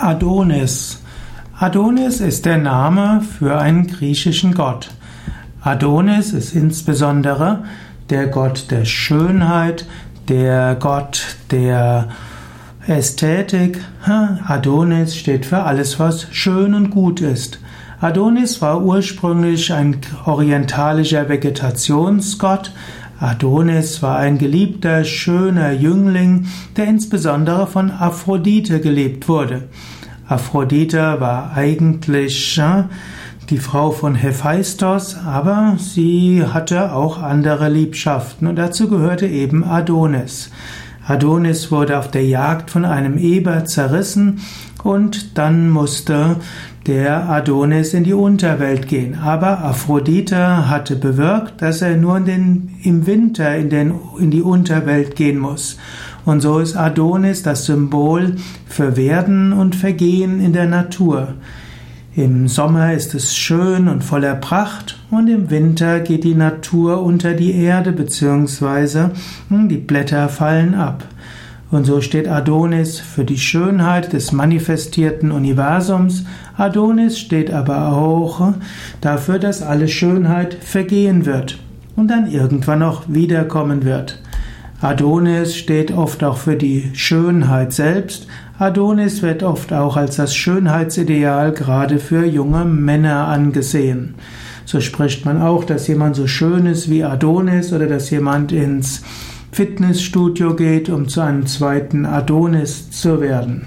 Adonis. Adonis ist der Name für einen griechischen Gott. Adonis ist insbesondere der Gott der Schönheit, der Gott der Ästhetik. Adonis steht für alles, was schön und gut ist. Adonis war ursprünglich ein orientalischer Vegetationsgott. Adonis war ein geliebter, schöner Jüngling, der insbesondere von Aphrodite geliebt wurde. Aphrodite war eigentlich die Frau von Hephaistos, aber sie hatte auch andere Liebschaften und dazu gehörte eben Adonis. Adonis wurde auf der Jagd von einem Eber zerrissen und dann musste der Adonis in die Unterwelt gehen. Aber Aphrodite hatte bewirkt, dass er nur den, im Winter in, den, in die Unterwelt gehen muss. Und so ist Adonis das Symbol für Werden und Vergehen in der Natur. Im Sommer ist es schön und voller Pracht und im Winter geht die Natur unter die Erde bzw. Hm, die Blätter fallen ab. Und so steht Adonis für die Schönheit des manifestierten Universums. Adonis steht aber auch dafür, dass alle Schönheit vergehen wird und dann irgendwann auch wiederkommen wird. Adonis steht oft auch für die Schönheit selbst. Adonis wird oft auch als das Schönheitsideal gerade für junge Männer angesehen. So spricht man auch, dass jemand so schön ist wie Adonis oder dass jemand ins Fitnessstudio geht, um zu einem zweiten Adonis zu werden.